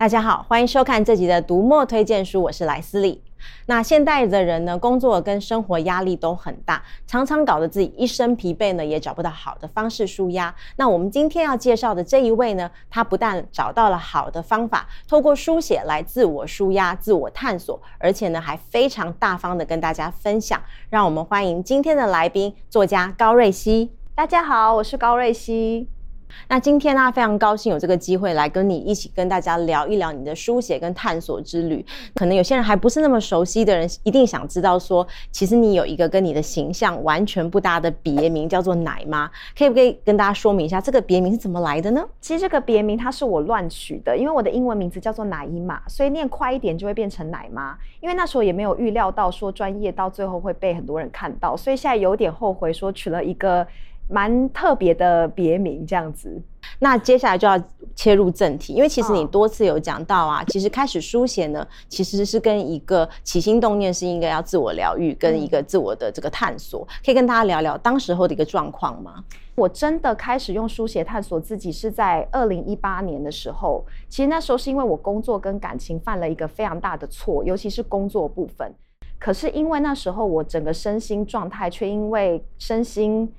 大家好，欢迎收看这集的读墨推荐书，我是莱斯利。那现代的人呢，工作跟生活压力都很大，常常搞得自己一身疲惫呢，也找不到好的方式舒压。那我们今天要介绍的这一位呢，他不但找到了好的方法，透过书写来自我舒压、自我探索，而且呢，还非常大方的跟大家分享。让我们欢迎今天的来宾，作家高瑞希。大家好，我是高瑞希。那今天呢，非常高兴有这个机会来跟你一起跟大家聊一聊你的书写跟探索之旅。可能有些人还不是那么熟悉的人，一定想知道说，其实你有一个跟你的形象完全不搭的别名，叫做奶妈。可以不可以跟大家说明一下这个别名是怎么来的呢？其实这个别名它是我乱取的，因为我的英文名字叫做奶伊玛，所以念快一点就会变成奶妈。因为那时候也没有预料到说专业到最后会被很多人看到，所以现在有点后悔说取了一个。蛮特别的别名，这样子。那接下来就要切入正题，因为其实你多次有讲到啊，其实开始书写呢，其实是跟一个起心动念是应该要自我疗愈，跟一个自我的这个探索。可以跟大家聊聊当时候的一个状况吗？我真的开始用书写探索自己是在二零一八年的时候。其实那时候是因为我工作跟感情犯了一个非常大的错，尤其是工作部分。可是因为那时候我整个身心状态却因为身心。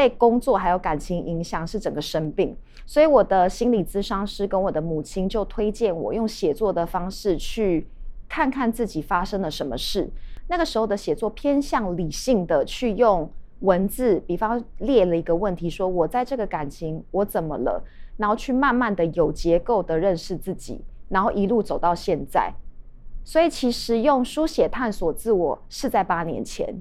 被工作还有感情影响，是整个生病，所以我的心理咨商师跟我的母亲就推荐我用写作的方式去看看自己发生了什么事。那个时候的写作偏向理性的，去用文字，比方列了一个问题，说我在这个感情我怎么了，然后去慢慢的有结构的认识自己，然后一路走到现在。所以其实用书写探索自我是在八年前。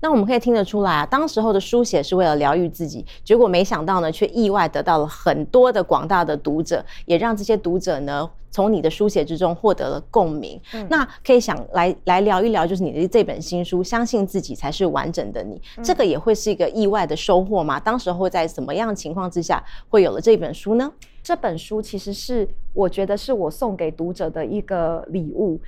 那我们可以听得出来啊，当时候的书写是为了疗愈自己，结果没想到呢，却意外得到了很多的广大的读者，也让这些读者呢，从你的书写之中获得了共鸣。嗯、那可以想来来聊一聊，就是你的这本新书《相信自己才是完整的你》，嗯、这个也会是一个意外的收获吗？当时候在什么样的情况之下会有了这本书呢？这本书其实是我觉得是我送给读者的一个礼物。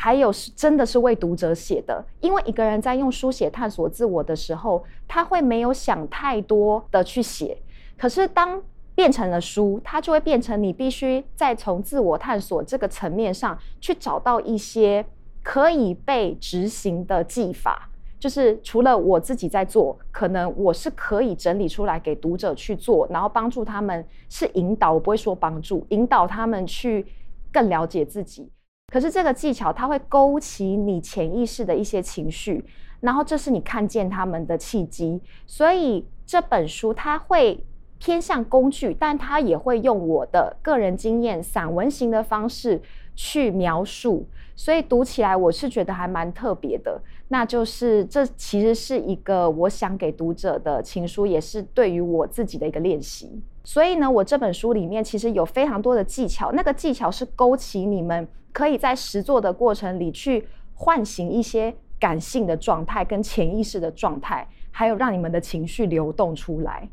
还有是真的是为读者写的，因为一个人在用书写探索自我的时候，他会没有想太多的去写。可是当变成了书，它就会变成你必须再从自我探索这个层面上去找到一些可以被执行的技法。就是除了我自己在做，可能我是可以整理出来给读者去做，然后帮助他们是引导，我不会说帮助，引导他们去更了解自己。可是这个技巧，它会勾起你潜意识的一些情绪，然后这是你看见他们的契机。所以这本书它会偏向工具，但它也会用我的个人经验、散文型的方式去描述。所以读起来我是觉得还蛮特别的。那就是这其实是一个我想给读者的情书，也是对于我自己的一个练习。所以呢，我这本书里面其实有非常多的技巧，那个技巧是勾起你们。可以在实作的过程里去唤醒一些感性的状态跟潜意识的状态，还有让你们的情绪流动出来，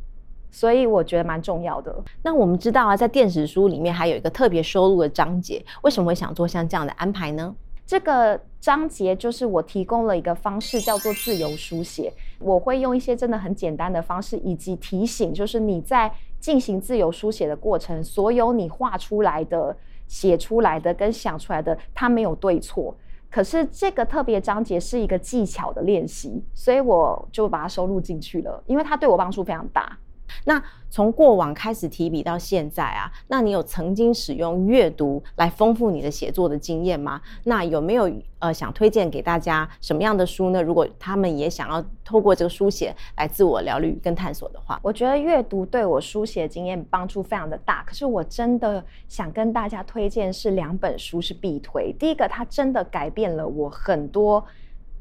所以我觉得蛮重要的。那我们知道啊，在电子书里面还有一个特别收录的章节，为什么会想做像这样的安排呢？这个章节就是我提供了一个方式，叫做自由书写。我会用一些真的很简单的方式，以及提醒，就是你在进行自由书写的过程，所有你画出来的。写出来的跟想出来的，它没有对错。可是这个特别章节是一个技巧的练习，所以我就把它收录进去了，因为它对我帮助非常大。那从过往开始提笔到现在啊，那你有曾经使用阅读来丰富你的写作的经验吗？那有没有呃想推荐给大家什么样的书呢？如果他们也想要透过这个书写来自我疗愈跟探索的话，我觉得阅读对我书写经验帮助非常的大。可是我真的想跟大家推荐是两本书是必推。第一个，它真的改变了我很多。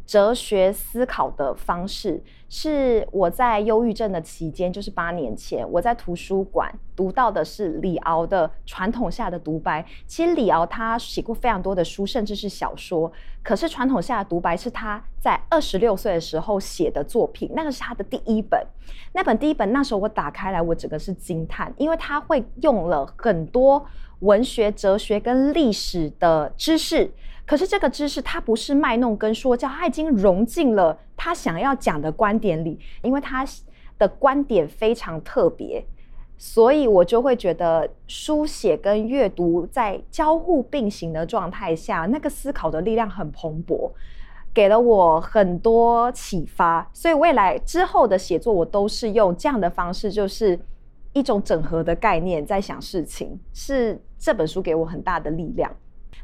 哲学思考的方式是我在忧郁症的期间，就是八年前，我在图书馆读到的是李敖的《传统下的独白》。其实李敖他写过非常多的书，甚至是小说。可是《传统下的独白》是他在二十六岁的时候写的作品，那个是他的第一本。那本第一本那时候我打开来，我整个是惊叹，因为他会用了很多文学、哲学跟历史的知识。可是这个知识，它不是卖弄跟说教，它已经融进了他想要讲的观点里，因为他的观点非常特别。所以我就会觉得书写跟阅读在交互并行的状态下，那个思考的力量很蓬勃，给了我很多启发。所以未来之后的写作，我都是用这样的方式，就是一种整合的概念在想事情，是这本书给我很大的力量。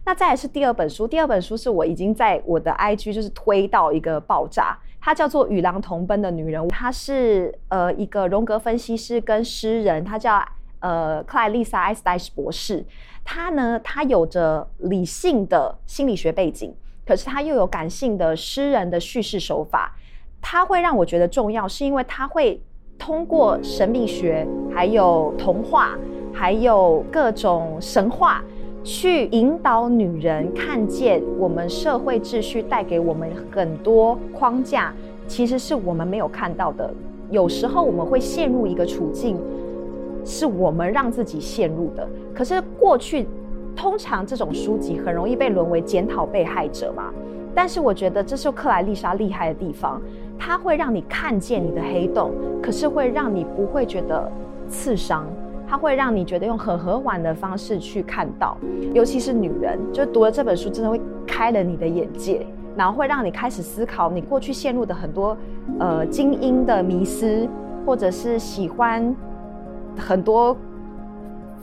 那再来是第二本书，第二本书是我已经在我的 IG 就是推到一个爆炸，它叫做《与狼同奔的女人》，她是呃一个荣格分析师跟诗人，她叫呃克莱丽莎·艾斯黛西博士。她呢，她有着理性的心理学背景，可是她又有感性的诗人的叙事手法。她会让我觉得重要，是因为她会通过神秘学，还有童话，还有各种神话。去引导女人看见我们社会秩序带给我们很多框架，其实是我们没有看到的。有时候我们会陷入一个处境，是我们让自己陷入的。可是过去通常这种书籍很容易被沦为检讨被害者嘛。但是我觉得这是克莱丽莎厉害的地方，它会让你看见你的黑洞，可是会让你不会觉得刺伤。它会让你觉得用很和缓的方式去看到，尤其是女人，就读了这本书，真的会开了你的眼界，然后会让你开始思考你过去陷入的很多呃精英的迷思，或者是喜欢很多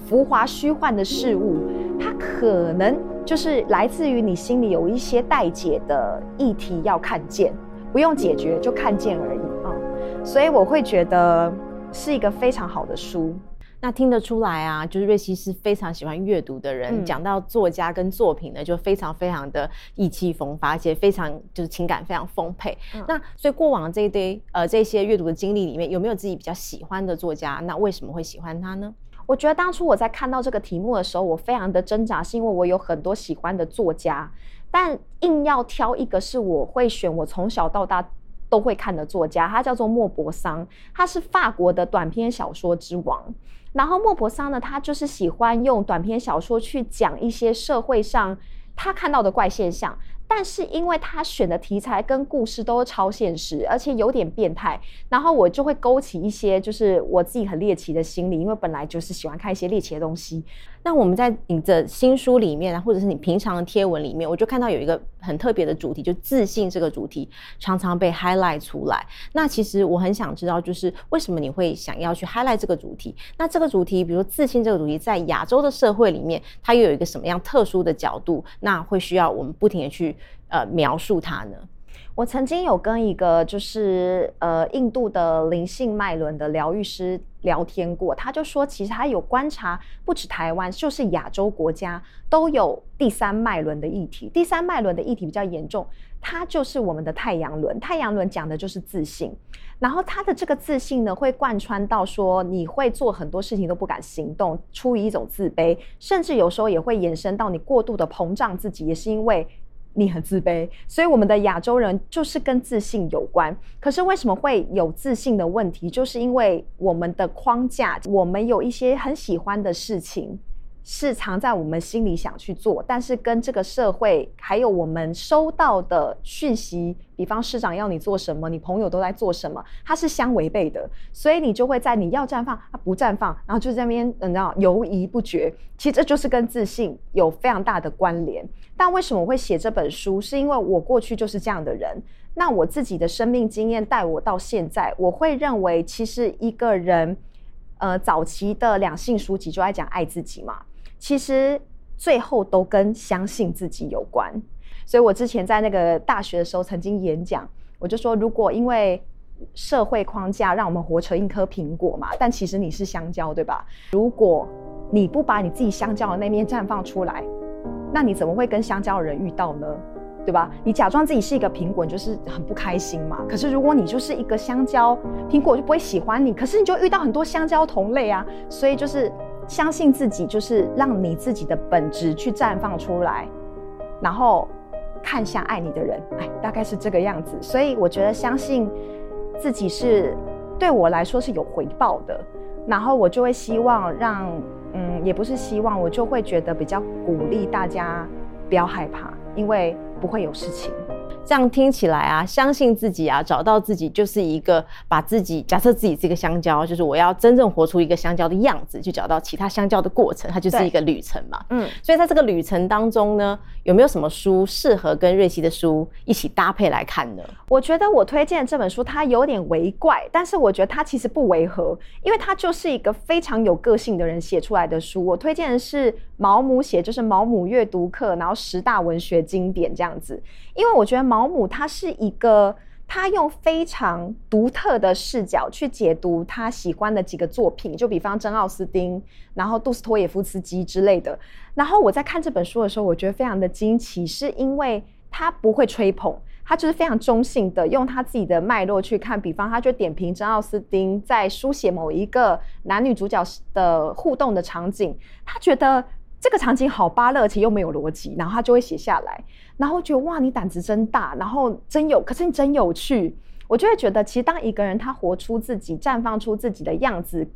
浮华虚幻的事物，它可能就是来自于你心里有一些待解的议题要看见，不用解决就看见而已啊、所以我会觉得是一个非常好的书。那听得出来啊，就是瑞希是非常喜欢阅读的人。讲、嗯、到作家跟作品呢，就非常非常的意气风发，而且非常就是情感非常丰沛。嗯、那所以过往这一堆呃这些阅读的经历里面，有没有自己比较喜欢的作家？那为什么会喜欢他呢？我觉得当初我在看到这个题目的时候，我非常的挣扎，是因为我有很多喜欢的作家，但硬要挑一个是我会选，我从小到大都会看的作家，他叫做莫泊桑，他是法国的短篇小说之王。然后莫泊桑呢，他就是喜欢用短篇小说去讲一些社会上他看到的怪现象。但是因为他选的题材跟故事都超现实，而且有点变态，然后我就会勾起一些就是我自己很猎奇的心理，因为本来就是喜欢看一些猎奇的东西。那我们在你的新书里面，或者是你平常的贴文里面，我就看到有一个很特别的主题，就自信这个主题常常被 highlight 出来。那其实我很想知道，就是为什么你会想要去 highlight 这个主题？那这个主题，比如说自信这个主题，在亚洲的社会里面，它又有一个什么样特殊的角度？那会需要我们不停的去。呃，描述它呢？我曾经有跟一个就是呃印度的灵性脉轮的疗愈师聊天过，他就说，其实他有观察，不止台湾，就是亚洲国家都有第三脉轮的议题。第三脉轮的议题比较严重，它就是我们的太阳轮。太阳轮讲的就是自信，然后他的这个自信呢，会贯穿到说，你会做很多事情都不敢行动，出于一种自卑，甚至有时候也会延伸到你过度的膨胀自己，也是因为。你很自卑，所以我们的亚洲人就是跟自信有关。可是为什么会有自信的问题？就是因为我们的框架，我们有一些很喜欢的事情。是藏在我们心里想去做，但是跟这个社会还有我们收到的讯息，比方市长要你做什么，你朋友都在做什么，它是相违背的，所以你就会在你要绽放，它不绽放，然后就在那边，你知道，犹豫不决。其实这就是跟自信有非常大的关联。但为什么我会写这本书？是因为我过去就是这样的人。那我自己的生命经验带我到现在，我会认为，其实一个人，呃，早期的两性书籍就爱讲爱自己嘛。其实最后都跟相信自己有关，所以我之前在那个大学的时候曾经演讲，我就说，如果因为社会框架让我们活成一颗苹果嘛，但其实你是香蕉，对吧？如果你不把你自己香蕉的那面绽放出来，那你怎么会跟香蕉的人遇到呢？对吧？你假装自己是一个苹果，你就是很不开心嘛。可是如果你就是一个香蕉，苹果就不会喜欢你，可是你就遇到很多香蕉同类啊，所以就是。相信自己，就是让你自己的本质去绽放出来，然后看向爱你的人，哎，大概是这个样子。所以我觉得相信自己是对我来说是有回报的，然后我就会希望让，嗯，也不是希望，我就会觉得比较鼓励大家不要害怕，因为不会有事情。这样听起来啊，相信自己啊，找到自己就是一个把自己假设自己是一个香蕉，就是我要真正活出一个香蕉的样子，去找到其他香蕉的过程，它就是一个旅程嘛。嗯，所以在这个旅程当中呢，有没有什么书适合跟瑞希的书一起搭配来看呢？我觉得我推荐的这本书它有点微怪，但是我觉得它其实不违和，因为它就是一个非常有个性的人写出来的书。我推荐的是毛姆写，就是毛姆阅读课，然后十大文学经典这样子，因为我觉得毛。毛姆他是一个，他用非常独特的视角去解读他喜欢的几个作品，就比方珍奥斯汀，然后杜斯托也夫斯基之类的。然后我在看这本书的时候，我觉得非常的惊奇，是因为他不会吹捧，他就是非常中性的用他自己的脉络去看。比方，他就点评珍奥斯汀在书写某一个男女主角的互动的场景，他觉得。这个场景好巴乐，而且又没有逻辑，然后他就会写下来，然后觉得哇，你胆子真大，然后真有，可是你真有趣，我就会觉得，其实当一个人他活出自己，绽放出自己的样子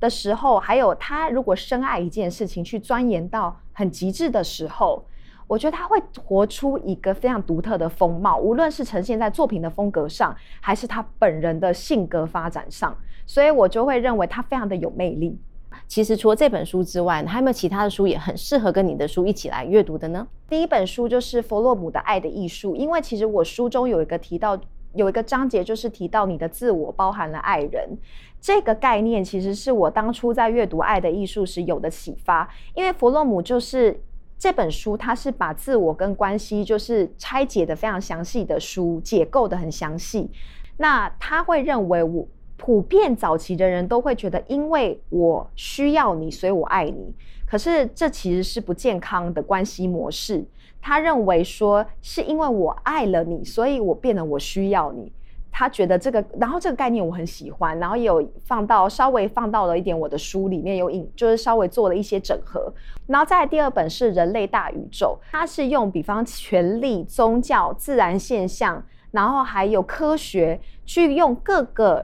的时候，还有他如果深爱一件事情，去钻研到很极致的时候，我觉得他会活出一个非常独特的风貌，无论是呈现在作品的风格上，还是他本人的性格发展上，所以我就会认为他非常的有魅力。其实除了这本书之外，还有没有其他的书也很适合跟你的书一起来阅读的呢？第一本书就是弗洛姆的《爱的艺术》，因为其实我书中有一个提到，有一个章节就是提到你的自我包含了爱人这个概念，其实是我当初在阅读《爱的艺术》时有的启发。因为弗洛姆就是这本书，他是把自我跟关系就是拆解的非常详细的书，解构的很详细。那他会认为我。普遍早期的人都会觉得，因为我需要你，所以我爱你。可是这其实是不健康的关系模式。他认为说，是因为我爱了你，所以我变得我需要你。他觉得这个，然后这个概念我很喜欢，然后有放到稍微放到了一点我的书里面，有引就是稍微做了一些整合。然后再来第二本是《人类大宇宙》，它是用比方权力、宗教、自然现象，然后还有科学，去用各个。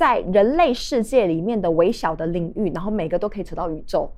在人类世界里面的微小的领域，然后每个都可以扯到宇宙，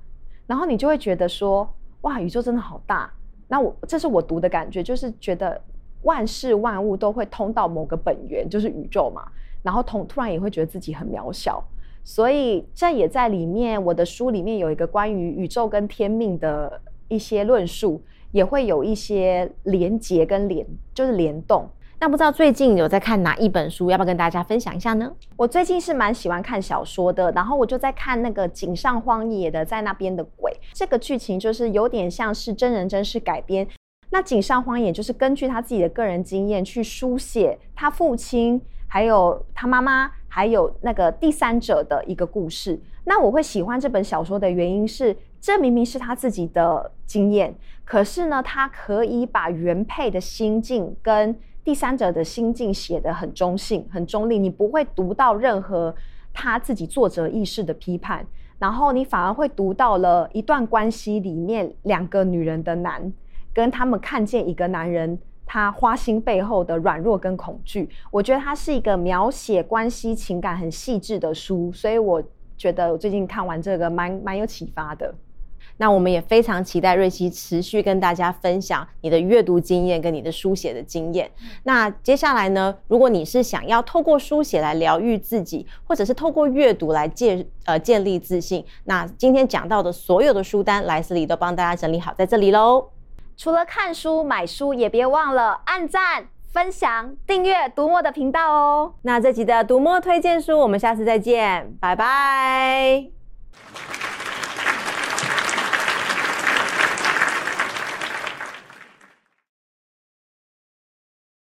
然后你就会觉得说，哇，宇宙真的好大。那我这是我读的感觉，就是觉得万事万物都会通到某个本源，就是宇宙嘛。然后同突然也会觉得自己很渺小，所以这也在里面。我的书里面有一个关于宇宙跟天命的一些论述，也会有一些连结跟连，就是联动。那不知道最近有在看哪一本书，要不要跟大家分享一下呢？我最近是蛮喜欢看小说的，然后我就在看那个井上荒野的《在那边的鬼》，这个剧情就是有点像是真人真事改编。那井上荒野就是根据他自己的个人经验去书写他父亲、还有他妈妈、还有那个第三者的一个故事。那我会喜欢这本小说的原因是，这明明是他自己的经验，可是呢，他可以把原配的心境跟第三者的心境写得很中性、很中立，你不会读到任何他自己作者意识的批判，然后你反而会读到了一段关系里面两个女人的难，跟他们看见一个男人他花心背后的软弱跟恐惧。我觉得它是一个描写关系情感很细致的书，所以我觉得我最近看完这个蛮蛮有启发的。那我们也非常期待瑞希持续跟大家分享你的阅读经验跟你的书写的经验。那接下来呢，如果你是想要透过书写来疗愈自己，或者是透过阅读来建呃建立自信，那今天讲到的所有的书单，莱斯里都帮大家整理好在这里喽。除了看书买书，也别忘了按赞、分享、订阅读墨的频道哦。那这集的读墨推荐书，我们下次再见，拜拜。